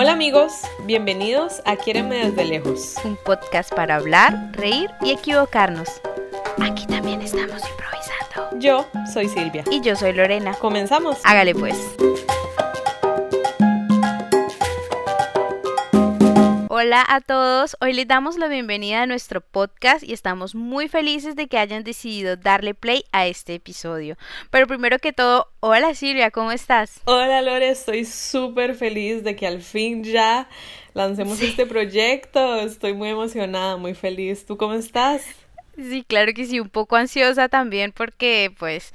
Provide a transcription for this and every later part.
Hola amigos, bienvenidos a Quiéreme desde lejos. Un podcast para hablar, reír y equivocarnos. Aquí también estamos improvisando. Yo soy Silvia. Y yo soy Lorena. ¿Comenzamos? Hágale pues. Hola a todos, hoy les damos la bienvenida a nuestro podcast y estamos muy felices de que hayan decidido darle play a este episodio. Pero primero que todo, hola Silvia, ¿cómo estás? Hola Lore, estoy súper feliz de que al fin ya lancemos este proyecto, estoy muy emocionada, muy feliz. ¿Tú cómo estás? Sí, claro que sí, un poco ansiosa también porque pues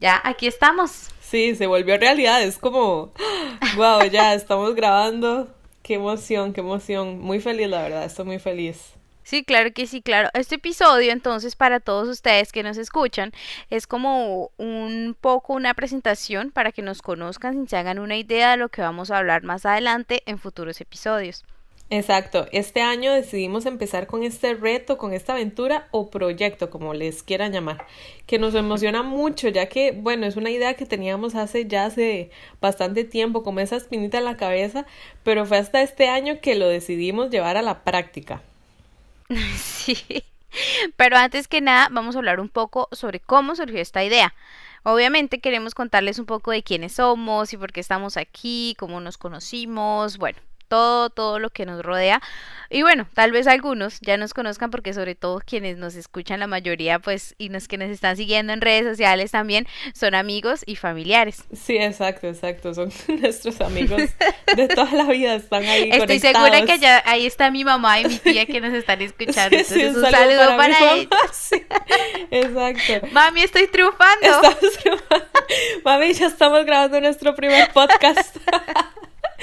ya aquí estamos. Sí, se volvió realidad, es como, wow, ya estamos grabando Qué emoción, qué emoción. Muy feliz, la verdad, estoy muy feliz. Sí, claro que sí, claro. Este episodio, entonces, para todos ustedes que nos escuchan, es como un poco una presentación para que nos conozcan y se hagan una idea de lo que vamos a hablar más adelante en futuros episodios. Exacto, este año decidimos empezar con este reto, con esta aventura o proyecto, como les quieran llamar, que nos emociona mucho, ya que, bueno, es una idea que teníamos hace ya hace bastante tiempo, como esa espinita en la cabeza, pero fue hasta este año que lo decidimos llevar a la práctica. Sí, pero antes que nada vamos a hablar un poco sobre cómo surgió esta idea. Obviamente queremos contarles un poco de quiénes somos y por qué estamos aquí, cómo nos conocimos, bueno, todo, todo lo que nos rodea. Y bueno, tal vez algunos ya nos conozcan porque sobre todo quienes nos escuchan la mayoría, pues, y los que nos están siguiendo en redes sociales también, son amigos y familiares. Sí, exacto, exacto, son nuestros amigos de toda la vida, están ahí. Estoy segura que ya ahí está mi mamá y mi tía que nos están escuchando. Entonces, un, saludo, para, ellos. exacto. Mami, estoy triunfando. Estamos triunfando. Mami, ya estamos grabando nuestro primer podcast.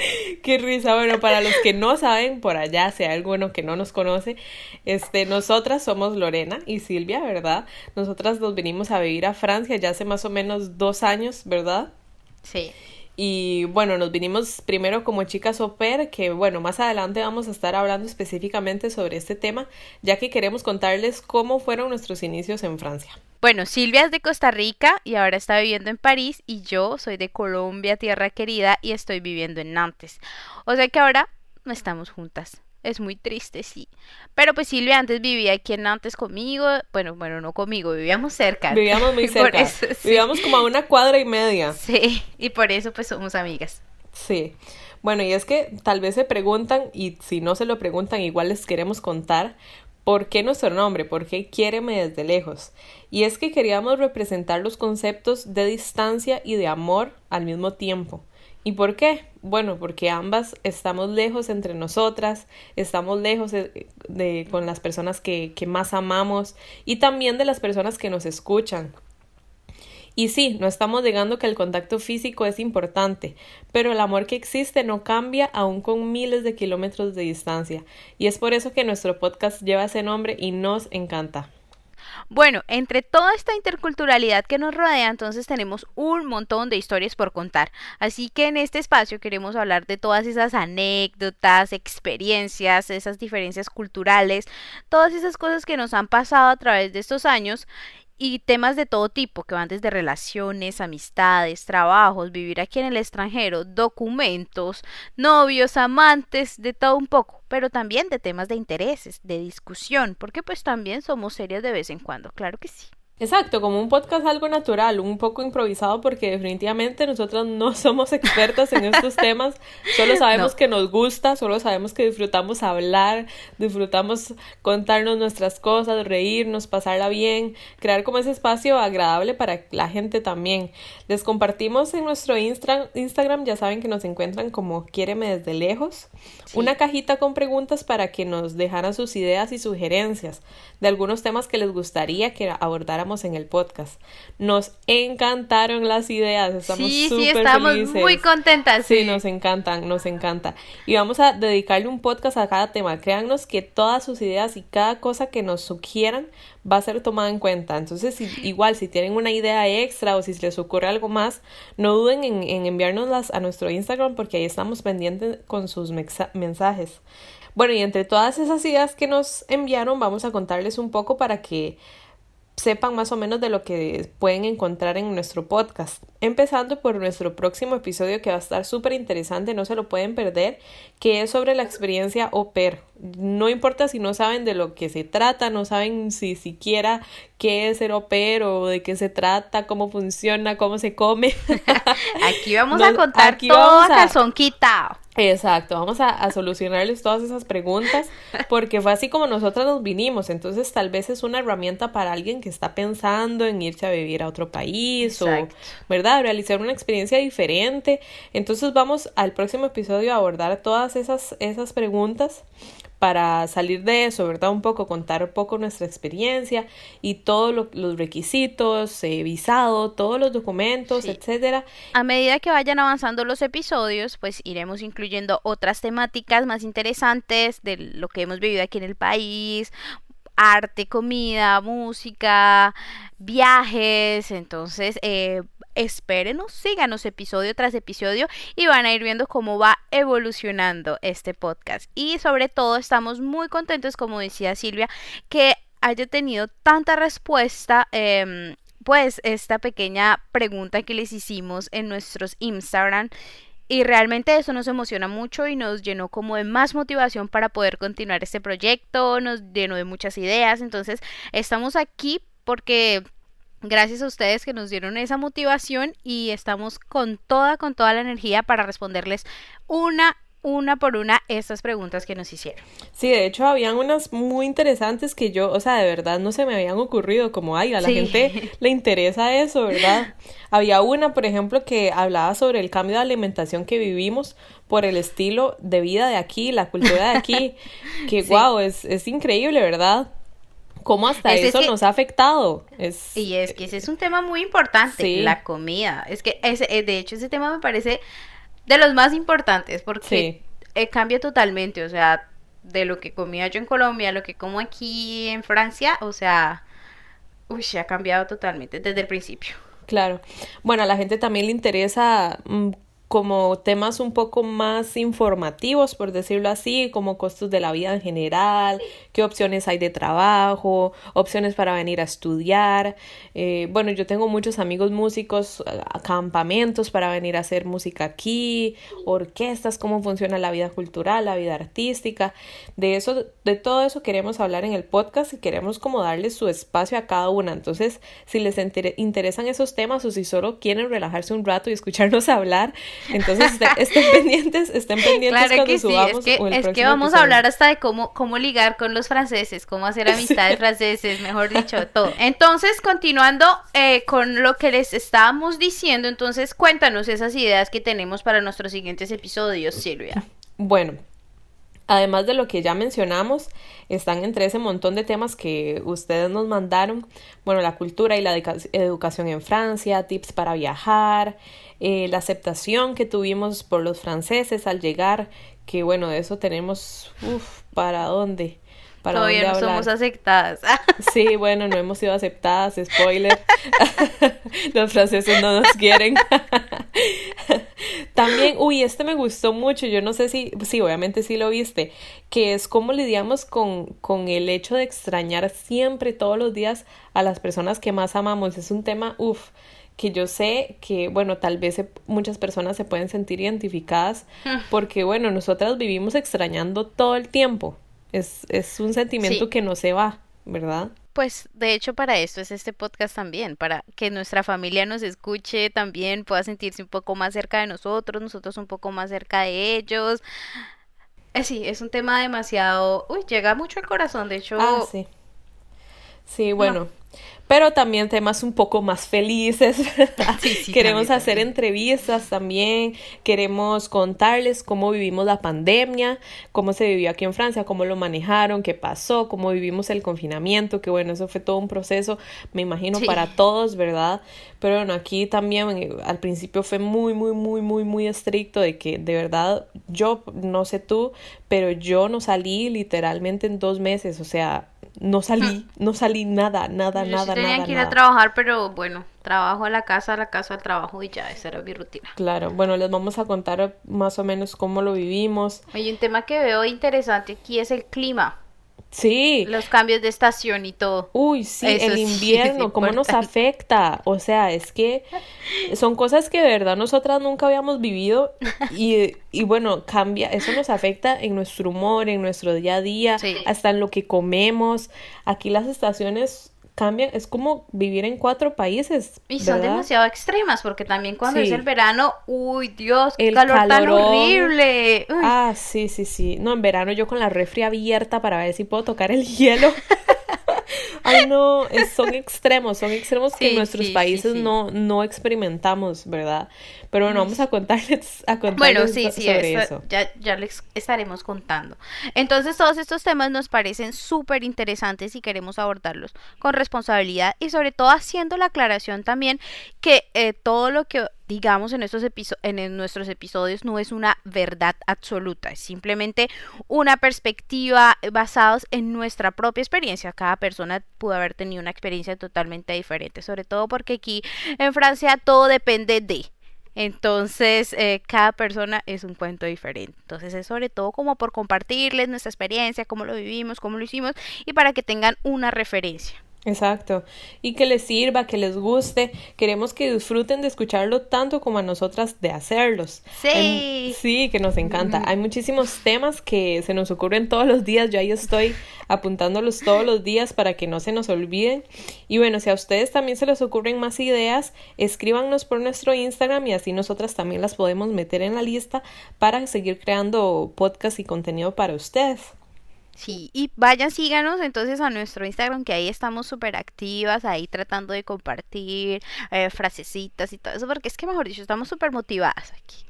Qué risa. Bueno, para los que no saben, por allá, si hay alguno que no nos conoce, este, nosotras somos Lorena y Silvia, ¿verdad? Nosotras nos venimos a vivir a Francia ya hace más o menos dos años, ¿verdad? Sí. Y bueno, nos vinimos primero como chicas au pair, que bueno, más adelante vamos a estar hablando específicamente sobre este tema, ya que queremos contarles cómo fueron nuestros inicios en Francia. Bueno, Silvia es de Costa Rica y ahora está viviendo en París y yo soy de Colombia, tierra querida, y estoy viviendo en Nantes. O sea que ahora no estamos juntas. Es muy triste, sí. Pero pues Silvia antes vivía aquí en Nantes conmigo. Bueno, bueno, no conmigo, vivíamos cerca. Vivíamos muy cerca. Vivíamos como a una cuadra y media. Sí, y por eso pues somos amigas. Sí. Bueno, y es que tal vez se preguntan, y si no se lo preguntan, igual les queremos contar, ¿Por qué nuestro nombre? ¿Por qué quiéreme desde lejos? Y es que queríamos representar los conceptos de distancia y de amor al mismo tiempo. ¿Y por qué? Bueno, porque ambas estamos lejos entre nosotras, estamos lejos de, con las personas que, que más amamos y también de las personas que nos escuchan. Y sí, no estamos negando que el contacto físico es importante, pero el amor que existe no cambia aún con miles de kilómetros de distancia, y es por eso que nuestro podcast lleva ese nombre y nos encanta. Bueno, entre toda esta interculturalidad que nos rodea, entonces tenemos un montón de historias por contar. Así que en este espacio queremos hablar de todas esas anécdotas, experiencias, esas diferencias culturales, todas esas cosas que nos han pasado a través de estos años y temas de todo tipo que van desde relaciones, amistades, trabajos, vivir aquí en el extranjero, documentos, novios, amantes, de todo un poco, pero también de temas de intereses, de discusión, porque pues también somos serios de vez en cuando, claro que sí. Exacto, como un podcast algo natural, un poco improvisado porque definitivamente nosotros no somos expertas en estos temas, solo sabemos que nos gusta, solo sabemos que disfrutamos hablar, disfrutamos contarnos nuestras cosas, reírnos, pasarla bien, crear como ese espacio agradable para la gente también. Les compartimos en nuestro Instagram, ya saben que nos encuentran como Quiéreme desde lejos, una cajita con preguntas para que nos dejaran sus ideas y sugerencias de algunos temas que les gustaría que abordáramos en el podcast. Nos encantaron las ideas, estamos sí, sí, estamos muy contentas. Sí. nos encantan, nos encanta. Y vamos a dedicarle un podcast a cada tema. Créannos que todas sus ideas y cada cosa que nos sugieran va a ser tomada en cuenta. Entonces, igual, si tienen una idea extra o si les ocurre algo más, no duden en, en enviárnoslas a nuestro Instagram porque ahí estamos pendientes con sus mensajes. Bueno, y entre todas esas ideas que nos enviaron, vamos a contarles un poco para que sepan más o menos de lo que pueden encontrar en nuestro podcast. Empezando por nuestro próximo episodio que va a estar súper interesante, no se lo pueden perder, que es sobre la experiencia au pair. No importa si no saben de lo que se trata, no saben si siquiera qué es ser au pair o de qué se trata, cómo funciona, cómo se come. aquí vamos a contar todo a calzón quitado. Exacto, vamos a, solucionarles todas esas preguntas porque fue así como nosotras nos vinimos, entonces tal vez es una herramienta para alguien que está pensando en irse a vivir a otro país o, ¿verdad?, realizar una experiencia diferente. Entonces vamos al próximo episodio a abordar todas esas, esas preguntas para salir de eso, ¿verdad? Un poco, contar un poco nuestra experiencia y todos los requisitos, eh, visado, todos los documentos, etcétera. A medida que vayan avanzando los episodios, pues iremos incluyendo otras temáticas más interesantes de lo que hemos vivido aquí en el país, arte, comida, música, viajes. Entonces, eh, espérenos, síganos episodio tras episodio y van a ir viendo cómo va evolucionando este podcast. Y sobre todo estamos muy contentos, como decía Silvia, que haya tenido tanta respuesta. Em, pues esta pequeña pregunta que les hicimos en nuestros Instagram y realmente eso nos emociona mucho y nos llenó como de más motivación para poder continuar este proyecto, nos llenó de muchas ideas, entonces estamos aquí porque gracias a ustedes que nos dieron esa motivación y estamos con toda, con toda la energía para responderles una una por una estas preguntas que nos hicieron. Sí, de hecho habían unas muy interesantes que yo, o sea, de verdad no se me habían ocurrido, como, ay, a la gente le interesa eso, ¿verdad? Había una, por ejemplo, que hablaba sobre el cambio de alimentación que vivimos por el estilo de vida de aquí, la cultura de aquí, que wow, es, es increíble, ¿verdad? Cómo hasta eso nos ha afectado. Es, y es que ese es un tema muy importante, la comida. Es que ese, eh, de hecho ese tema me parece de los más importantes porque eh, cambia totalmente, o sea, de lo que comía yo en Colombia a lo que como aquí en Francia, o sea, uy, ha cambiado totalmente desde el principio. Claro. Bueno, a la gente también le interesa mm, como temas un poco más informativos, por decirlo así, como costos de la vida en general, qué opciones hay de trabajo, opciones para venir a estudiar. Eh, bueno, yo tengo muchos amigos músicos, campamentos para venir a hacer música aquí, orquestas, cómo funciona la vida cultural, la vida artística. De eso, de todo eso queremos hablar en el podcast y queremos como darles su espacio a cada una. Entonces, si les interesan esos temas o si solo quieren relajarse un rato y escucharnos hablar, entonces, estén pendientes, estén pendientes cuando subamos Es que, es que vamos a hablar hasta de cómo, cómo ligar con los franceses, cómo hacer amistades franceses, mejor dicho, todo. Entonces, continuando eh, con lo que les estábamos diciendo, entonces cuéntanos esas ideas que tenemos para nuestros siguientes episodios, Silvia. Bueno, Además de lo que ya mencionamos, están entre ese montón de temas que ustedes nos mandaron. Bueno, la cultura y la educación en Francia, tips para viajar, eh, la aceptación que tuvimos por los franceses al llegar, que bueno, de eso tenemos, uff, ¿para dónde? ¿Para Todavía no somos aceptadas. sí, bueno, no hemos sido aceptadas, spoiler. los franceses no nos quieren. También, uy, este me gustó mucho, yo no sé si, sí, obviamente sí lo viste, que es cómo lidiamos con, con el hecho de extrañar siempre, todos los días, a las personas que más amamos. Es un tema, uff, que yo sé que, bueno, tal vez muchas personas se pueden sentir identificadas ah. porque, bueno, nosotras vivimos extrañando todo el tiempo. Es, es un sentimiento que no se va, ¿verdad? Pues de hecho para esto es este podcast también, para que nuestra familia nos escuche también, pueda sentirse un poco más cerca de nosotros, nosotros un poco más cerca de ellos. Eh, sí, es un tema demasiado... Uy, llega mucho al corazón, de hecho... Ah, sí. Sí, bueno, pero también temas un poco más felices. queremos hacer entrevistas también, queremos contarles cómo vivimos la pandemia, cómo se vivió aquí en Francia, cómo lo manejaron, qué pasó, cómo vivimos el confinamiento, que bueno, eso fue todo un proceso, me imagino, para todos, ¿verdad? Pero bueno, aquí también eh, al principio fue muy, muy, muy, muy, muy estricto de que de verdad yo, no sé tú, pero yo no salí literalmente en dos meses, o sea, no salí, no salí nada, nada, Yo nada, sí tenía que ir a trabajar, pero bueno, trabajo a la casa, a la casa al trabajo y ya, esa era mi rutina. Claro, bueno, les vamos a contar más o menos cómo lo vivimos. Hay un tema que veo interesante aquí es el clima. Sí. Los cambios de estación y todo. Uy, sí, el invierno, cómo nos afecta. O sea, es que son cosas que de verdad nosotras nunca habíamos vivido y, y bueno, cambia, eso nos afecta en nuestro humor, en nuestro día a día, hasta en lo que comemos. Aquí las estaciones cambian, es como vivir en cuatro países. Y son demasiado extremas, porque también cuando es el verano, uy Dios, qué el calor tan horrible. Ah, sí, sí, sí. No, en verano yo con la refri abierta para ver si puedo tocar el hielo. No, son extremos, son extremos que en nuestros países No, no experimentamos, ¿verdad? Pero bueno, vamos a contarles, a contarles bueno, sí, sí, eso. Ya, ya les estaremos contando. Entonces, todos estos temas nos parecen súper interesantes y queremos abordarlos con responsabilidad y sobre todo haciendo la aclaración también que eh, todo lo que digamos en, estos en nuestros episodios no es una verdad absoluta, es simplemente una perspectiva basados en nuestra propia experiencia. Cada persona pudo haber tenido una experiencia totalmente diferente, sobre todo porque aquí en Francia todo depende de... Entonces, eh, cada persona es un cuento diferente. Entonces, es sobre todo como por compartirles nuestra experiencia, cómo lo vivimos, cómo lo hicimos y para que tengan una referencia. Exacto. Y que les sirva, que les guste. Queremos que disfruten de escucharlo tanto como a nosotras de hacerlos. Sí. sí, que nos encanta. Hay muchísimos temas que se nos ocurren todos los días. Yo ahí estoy apuntándolos todos los días para que no se nos olviden. Y bueno, si a ustedes también se les ocurren más ideas, escríbanos por nuestro Instagram y así nosotras también las podemos meter en la lista para seguir creando podcast y contenido para ustedes. Sí, y vayan, síganos entonces a nuestro Instagram, que ahí estamos súper activas, ahí tratando de compartir eh, frasecitas y todo eso, porque es que, mejor dicho, estamos súper motivadas aquí.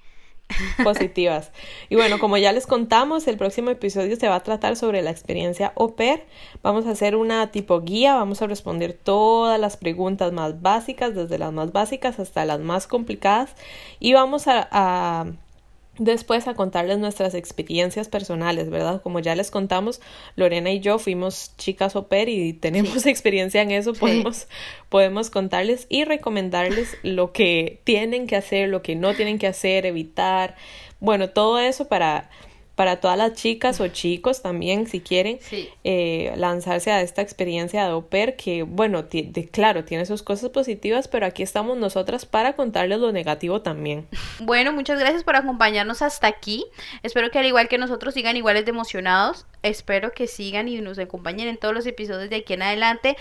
Positivas. Y bueno, como ya les contamos, el próximo episodio se va a tratar sobre la experiencia au pair. Vamos a hacer una tipo guía, vamos a responder todas las preguntas más básicas, desde las más básicas hasta las más complicadas, y vamos a después a contarles nuestras experiencias personales, ¿verdad? Como ya les contamos, Lorena y yo fuimos chicas au pair y tenemos experiencia en eso, podemos, podemos contarles y recomendarles lo que tienen que hacer, lo que no tienen que hacer, evitar, bueno, todo eso para para todas las chicas o chicos también, si quieren eh, lanzarse a esta experiencia de au pair, que bueno, claro, tiene sus cosas positivas, pero aquí estamos nosotras para contarles lo negativo también. Bueno, muchas gracias por acompañarnos hasta aquí. Espero que al igual que nosotros sigan iguales de emocionados. Espero que sigan y nos acompañen en todos los episodios de aquí en adelante.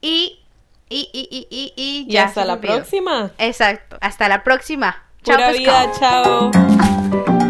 Y, y, y, y, y, ya. hasta la próxima. Exacto, hasta la próxima. Chao, vida, chao.